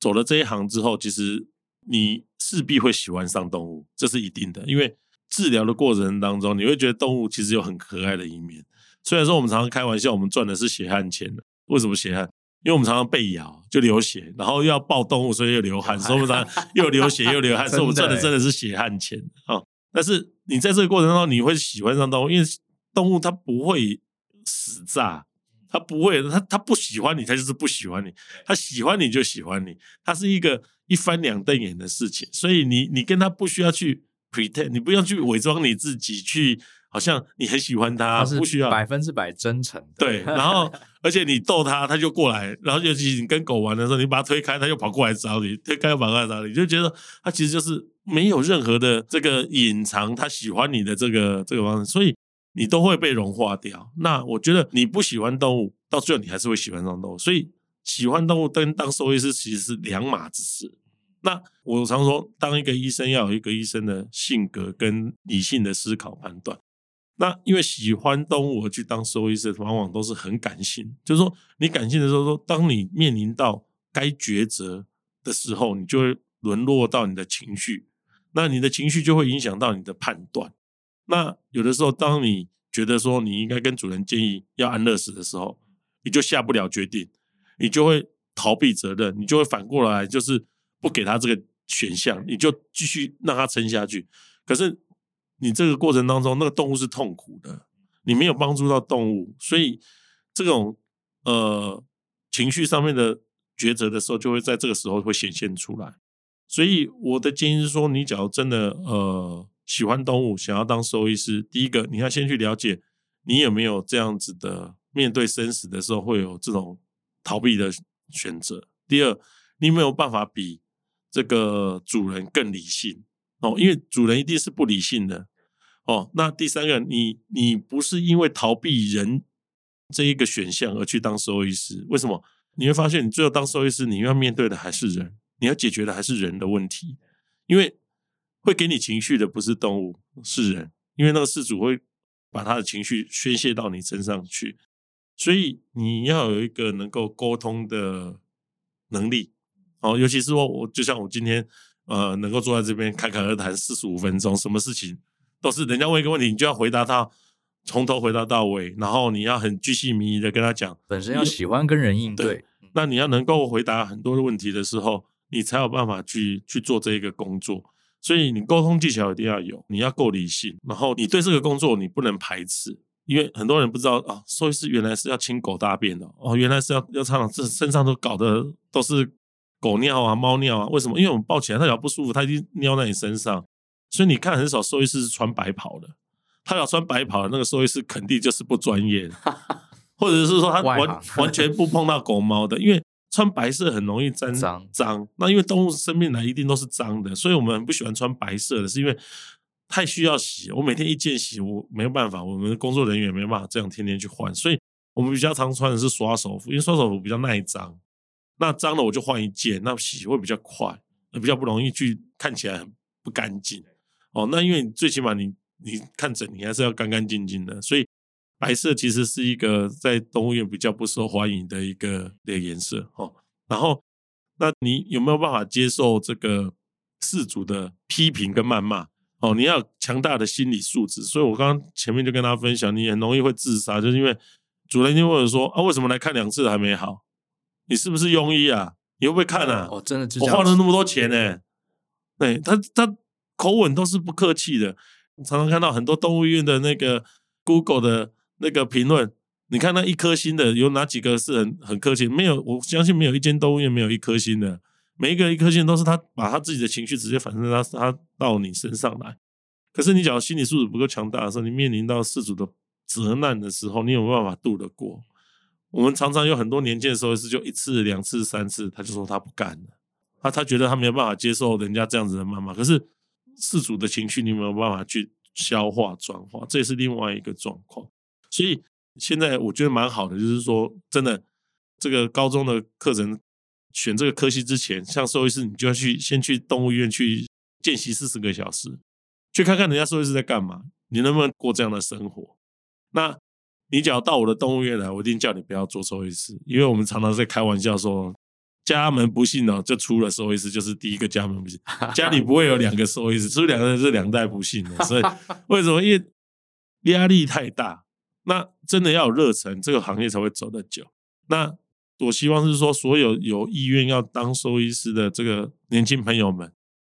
走了这一行之后，其实你势必会喜欢上动物，这是一定的。因为治疗的过程当中，你会觉得动物其实有很可爱的一面。虽然说我们常常开玩笑，我们赚的是血汗钱。为什么血汗？因为我们常常被咬就流血，然后又要抱动物，所以又流汗，所以我们常常又流血又流汗，所以我们 赚的真的是血汗钱啊！但是你在这个过程当中，你会喜欢上动物，因为动物它不会死诈，它不会，他他不喜欢你，他就是不喜欢你；他喜欢你就喜欢你，他是一个一翻两瞪眼的事情。所以你你跟他不需要去 pretend，你不要去伪装你自己去。好像你很喜欢他，不需要百分之百真诚。对，然后 而且你逗他，他就过来。然后尤其你跟狗玩的时候，你把它推开，他就跑过来找你；推开又跑过来找你，就觉得他其实就是没有任何的这个隐藏他喜欢你的这个这个方式，所以你都会被融化掉。那我觉得你不喜欢动物，到最后你还是会喜欢上动物。所以喜欢动物跟当兽医师其实是两码子事。那我常说，当一个医生要有一个医生的性格跟理性的思考判断。那因为喜欢动物而去当兽医师，往往都是很感性。就是说，你感性的时候，说当你面临到该抉择的时候，你就会沦落到你的情绪。那你的情绪就会影响到你的判断。那有的时候，当你觉得说你应该跟主人建议要安乐死的时候，你就下不了决定，你就会逃避责任，你就会反过来就是不给他这个选项，你就继续让他撑下去。可是。你这个过程当中，那个动物是痛苦的，你没有帮助到动物，所以这种呃情绪上面的抉择的时候，就会在这个时候会显现出来。所以我的建议是说，你假如真的呃喜欢动物，想要当兽医师，第一个你要先去了解你有没有这样子的面对生死的时候会有这种逃避的选择。第二，你没有办法比这个主人更理性哦，因为主人一定是不理性的。哦，那第三个，你你不是因为逃避人这一个选项而去当兽医师？为什么？你会发现，你最后当兽医师，你要面对的还是人，你要解决的还是人的问题。因为会给你情绪的不是动物，是人。因为那个事主会把他的情绪宣泄到你身上去，所以你要有一个能够沟通的能力。哦，尤其是我，我就像我今天呃，能够坐在这边侃侃而谈四十五分钟，什么事情？都是人家问一个问题，你就要回答他，从头回答到尾，然后你要很巨细迷疑的跟他讲。本身要喜欢跟人应对，对，那你要能够回答很多的问题的时候，你才有办法去去做这一个工作。所以你沟通技巧一定要有，你要够理性，然后你对这个工作你不能排斥，因为很多人不知道啊，兽医师原来是要清狗大便的哦，原来是要要唱，这身上都搞的都是狗尿啊、猫尿啊，为什么？因为我们抱起来，它只要不舒服，它一定尿在你身上。所以你看，很少兽医师是穿白袍的。他要穿白袍的那个兽医师，肯定就是不专业的，或者是说他完完全不碰到狗猫的。因为穿白色很容易沾脏脏。那因为动物生命来一定都是脏的，所以我们很不喜欢穿白色的，是因为太需要洗。我每天一件洗，我没有办法，我们的工作人员也没有办法这样天天去换。所以我们比较常穿的是刷手服，因为刷手服比较耐脏。那脏了我就换一件，那洗会比较快，比较不容易去看起来很不干净。哦，那因为最起码你你看诊，你还是要干干净净的，所以白色其实是一个在动物园比较不受欢迎的一个的颜色哦。然后，那你有没有办法接受这个事主的批评跟谩骂？哦，你要强大的心理素质。所以我刚刚前面就跟大家分享，你很容易会自杀，就是因为主人就问我说啊，为什么来看两次还没好？你是不是庸医啊？你会不会看啊？哦，真的，我花了那么多钱呢、欸。对他，他。口吻都是不客气的，常常看到很多动物医院的那个 Google 的那个评论，你看那一颗星的有哪几个是很很客气？没有，我相信没有一间动物医院没有一颗星的，每一个一颗星都是他把他自己的情绪直接反射他他到你身上来。可是你讲心理素质不够强大的时候，你面临到饲主的责难的时候，你有没有办法度得过？我们常常有很多年轻的时候是，就一次、两次、三次，他就说他不干了，他他觉得他没有办法接受人家这样子的谩骂。可是饲主的情绪你没有办法去消化转化，这也是另外一个状况。所以现在我觉得蛮好的，就是说真的，这个高中的课程选这个科系之前，像兽医师，你就要去先去动物医院去见习四十个小时，去看看人家兽医师在干嘛，你能不能过这样的生活？那你只要到我的动物园来，我一定叫你不要做兽医师，因为我们常常在开玩笑说，家门不幸哦，就出了兽医师，就是第一个家门不幸，家里不会有两个兽医师，出两个人是两代不幸的。所以 为什么？因为压力太大，那真的要有热忱，这个行业才会走得久。那我希望是说，所有有意愿要当兽医师的这个年轻朋友们，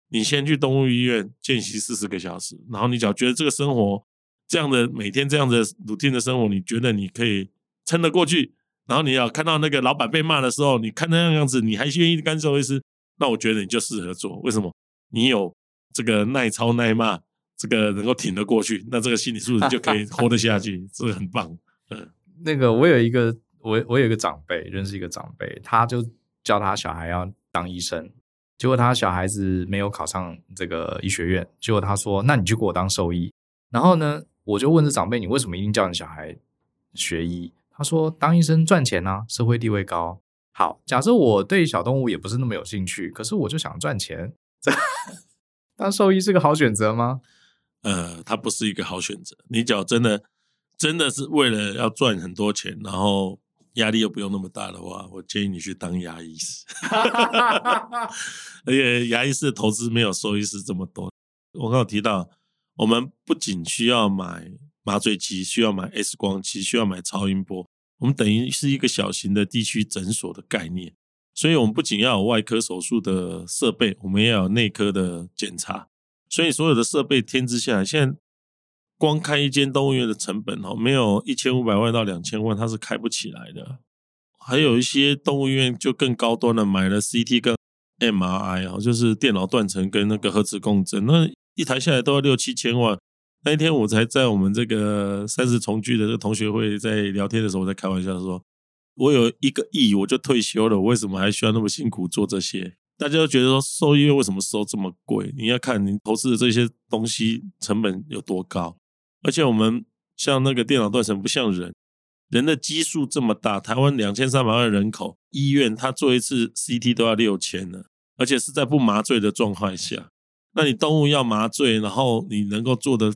你先去动物医院见习四十个小时，然后你只要觉得这个生活。这样的每天这样的 routine 的生活，你觉得你可以撑得过去？然后你要看到那个老板被骂的时候，你看那样样子，你还愿意干兽医师？那我觉得你就适合做。为什么？你有这个耐操耐骂，这个能够挺得过去，那这个心理素质就可以 活得下去，这个很棒。嗯，那个我有一个我我有一个长辈，认识一个长辈，他就叫他小孩要当医生，结果他小孩子没有考上这个医学院，结果他说：“那你就给我当兽医。”然后呢？我就问这长辈：“你为什么一定叫你小孩学医？”他说：“当医生赚钱啊，社会地位高。”好，假设我对小动物也不是那么有兴趣，可是我就想赚钱，当兽医是个好选择吗？呃，它不是一个好选择。你只要真的真的是为了要赚很多钱，然后压力又不用那么大的话，我建议你去当牙医师。而且牙医师的投资没有兽医师这么多。我刚刚提到。我们不仅需要买麻醉机，需要买 X 光机，需要买超音波。我们等于是一个小型的地区诊所的概念，所以我们不仅要有外科手术的设备，我们也要有内科的检查。所以所有的设备添置下来，现在光开一间动物医院的成本哦，没有一千五百万到两千万，它是开不起来的。还有一些动物医院就更高端了，买了 CT 跟 MRI 哦，就是电脑断层跟那个核磁共振那。一台下来都要六七千万。那一天我才在我们这个三十重聚的这个同学会在聊天的时候，我在开玩笑说：“我有一个亿，我就退休了，我为什么还需要那么辛苦做这些？”大家都觉得说，收医院为什么收这么贵？你要看你投资的这些东西成本有多高。而且我们像那个电脑断层，不像人，人的基数这么大，台湾两千三百万人口，医院他做一次 CT 都要六千呢，而且是在不麻醉的状况下。那你动物要麻醉，然后你能够做的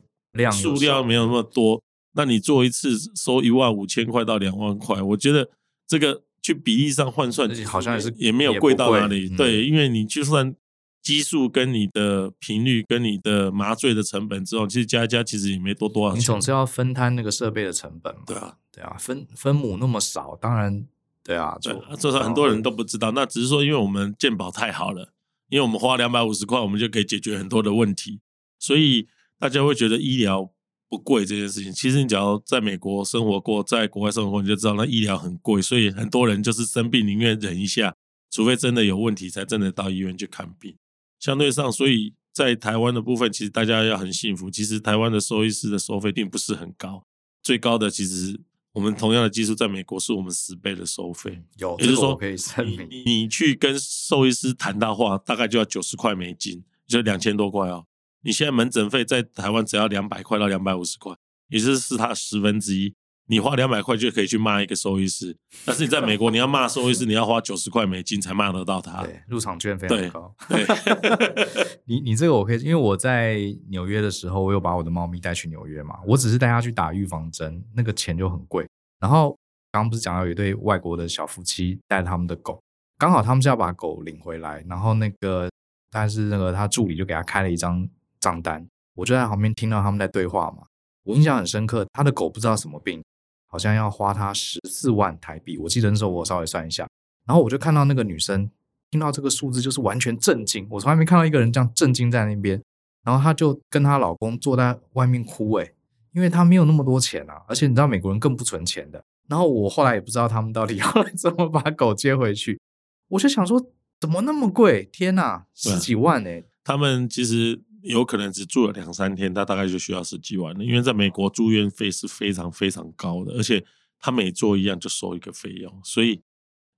数量没有那么多，那你做一次收一万五千块到两万块，我觉得这个去比例上换算，好像也是也没有贵到哪里。对，因为你就算基数跟你的频率跟你的麻醉的成本之后，其实加一加其实也没多多少钱。你总是要分摊那个设备的成本嘛。对啊，对啊，分分母那么少，当然对啊，对这是很多人都不知道。那只是说，因为我们健保太好了。因为我们花两百五十块，我们就可以解决很多的问题，所以大家会觉得医疗不贵这件事情。其实你只要在美国生活过，在国外生活过，你就知道那医疗很贵，所以很多人就是生病宁愿忍一下，除非真的有问题，才真的到医院去看病。相对上，所以在台湾的部分，其实大家要很幸福。其实台湾的兽医师的收费并不是很高，最高的其实。我们同样的技术在美国是我们十倍的收费，有，也就是说，你你去跟兽医师谈的话，大概就要九十块美金，就两千多块哦。你现在门诊费在台湾只要两百块到两百五十块，也就是是它十分之一。你花两百块就可以去骂一个兽医师，但是你在美国，你要骂兽医师，你要花九十块美金才骂得到他。对，入场券非常高。对，你你这个我可以，因为我在纽约的时候，我有把我的猫咪带去纽约嘛，我只是带它去打预防针，那个钱就很贵。然后刚刚不是讲到有一对外国的小夫妻带他们的狗，刚好他们是要把狗领回来，然后那个但是那个他助理就给他开了一张账单，我就在旁边听到他们在对话嘛，我印象很深刻，他的狗不知道什么病。好像要花他十四万台币，我记得那时候我稍微算一下，然后我就看到那个女生听到这个数字就是完全震惊，我从来没看到一个人这样震惊在那边，然后她就跟她老公坐在外面哭，诶，因为她没有那么多钱啊，而且你知道美国人更不存钱的，然后我后来也不知道他们到底 要怎么把狗接回去，我就想说怎么那么贵，天呐，十几万诶，他们其实。有可能只住了两三天，他大概就需要十几万了。因为在美国住院费是非常非常高的，而且他每做一样就收一个费用，所以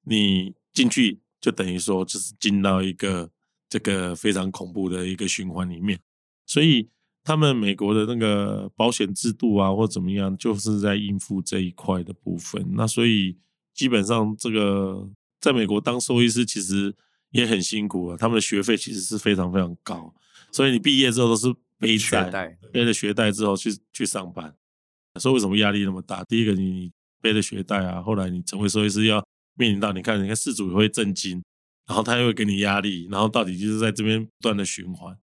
你进去就等于说就是进到一个这个非常恐怖的一个循环里面。所以他们美国的那个保险制度啊，或怎么样，就是在应付这一块的部分。那所以基本上这个在美国当兽医师其实也很辛苦啊，他们的学费其实是非常非常高。所以你毕业之后都是背债，背着学贷之后去去上班。所以为什么压力那么大？第一个你。背着学贷啊，后来你成为兽医师要面临到，你看，你看事主也会震惊，然后他又会给你压力，然后到底就是在这边不断的循环。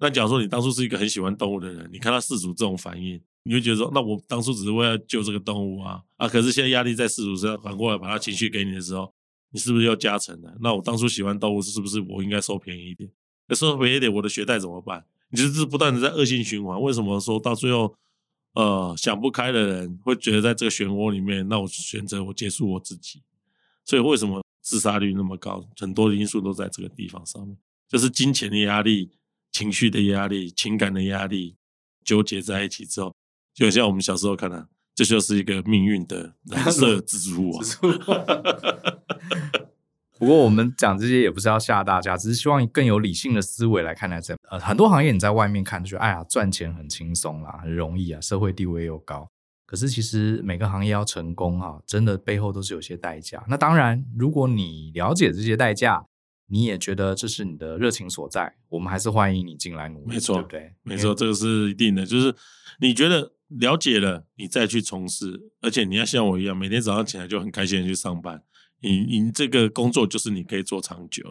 那假如说你当初是一个很喜欢动物的人，你看到事主这种反应，你会觉得说，那我当初只是为了救这个动物啊啊！可是现在压力在事主身上，反过来把他情绪给你的时候，你是不是又加成了？那我当初喜欢动物，是不是我应该收便宜一点？那收便宜一点，我的学贷怎么办？你就是不断的在恶性循环。为什么说到最后？呃，想不开的人会觉得在这个漩涡里面，那我选择我结束我自己。所以为什么自杀率那么高？很多因素都在这个地方上面，就是金钱的压力、情绪的压力、情感的压力纠结在一起之后，就像我们小时候看的，这就是一个命运的蓝色蜘蛛网。不过我们讲这些也不是要吓大家，只是希望更有理性的思维来看待这。呃，很多行业你在外面看就觉得，哎呀，赚钱很轻松啦，很容易啊，社会地位又高。可是其实每个行业要成功啊，真的背后都是有些代价。那当然，如果你了解这些代价，你也觉得这是你的热情所在，我们还是欢迎你进来努力，没错，对不对？没错，这个是一定的。就是你觉得了解了，你再去从事，而且你要像我一样，每天早上起来就很开心的去上班。你你这个工作就是你可以做长久，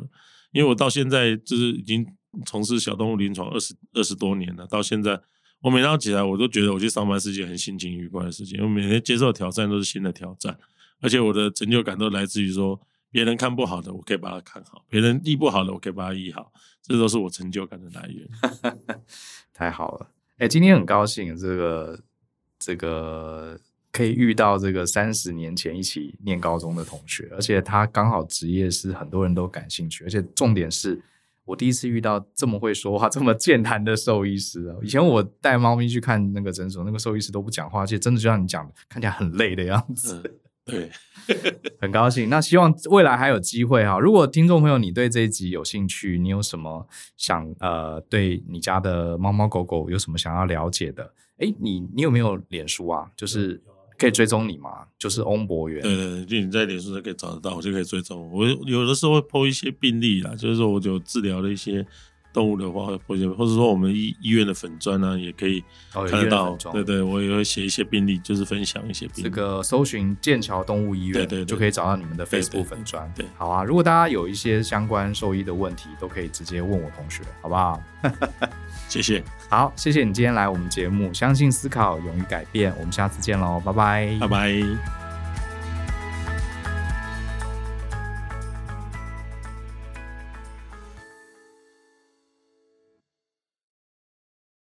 因为我到现在就是已经从事小动物临床二十二十多年了，到现在我每早起来我都觉得我去上班是件很心情愉快的事情，因为每天接受挑战都是新的挑战，而且我的成就感都来自于说别人看不好的我可以把它看好，别人医不好的我可以把它医好，这都是我成就感的来源。太好了，哎，今天很高兴这个这个。可以遇到这个三十年前一起念高中的同学，而且他刚好职业是很多人都感兴趣，而且重点是我第一次遇到这么会说话、这么健谈的兽医师啊！以前我带猫咪去看那个诊所，那个兽医师都不讲话，而且真的就像你讲的，看起来很累的样子。对，很高兴。那希望未来还有机会哈。如果听众朋友你对这一集有兴趣，你有什么想呃对你家的猫猫狗狗有什么想要了解的？哎，你你有没有脸书啊？就是。可以追踪你吗？就是翁博元。对对对，就你在脸书上可以找得到，我就可以追踪。我有的时候会 po 一些病例啦，就是说我就治疗的一些动物的话，或者或者说我们医医院的粉砖呢，也可以看得到。对对，我也会写一些病例，就是分享一些病例。这个搜寻剑桥动物医院，对对，就可以找到你们的 Facebook 粉砖。对，好啊。如果大家有一些相关兽医的问题，都可以直接问我同学，好不好？谢谢，好，谢谢你今天来我们节目，相信思考，勇于改变，我们下次见喽，拜拜，拜拜。